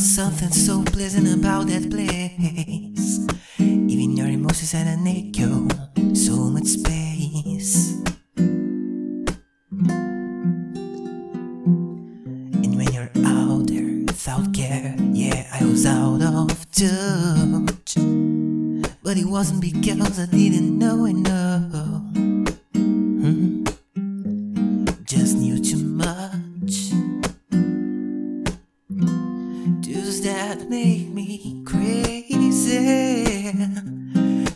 was something so pleasant about that place. Even your emotions had an echo, so much space. And when you're out there without care, yeah, I was out of touch. But it wasn't because I didn't know enough. That make me crazy?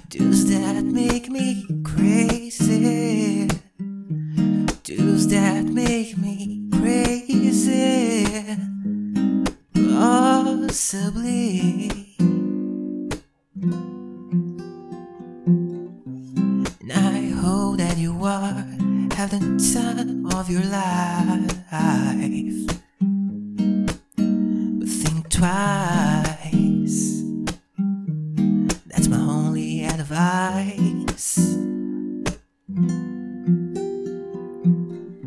Does that make me crazy? Does that make me crazy? Possibly. And I hope that you are having the time of your life. But think twice. Advice.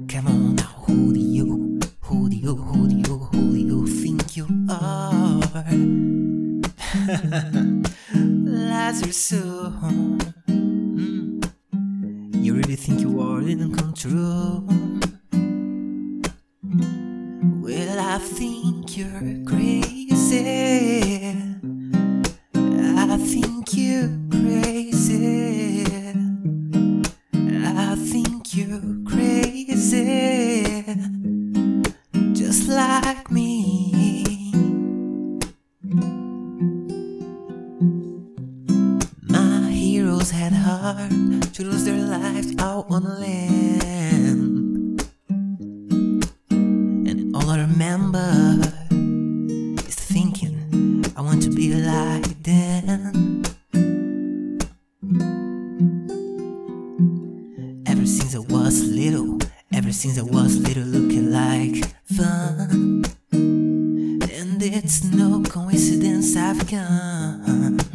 Come on now, who do you, who do you, who do you, who do you think you are? Lazarus soul. Mm. You really think you are in control? Well, I think you're crazy. I think had hard to lose their lives out on land. And all I remember is thinking I want to be like them. Ever since I was little, ever since I was little, looking like fun. And it's no coincidence I've come.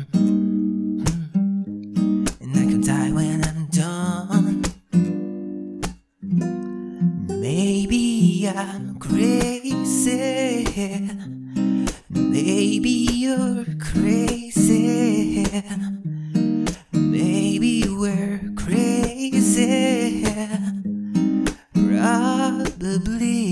Maybe you're crazy. Maybe we're crazy. Probably.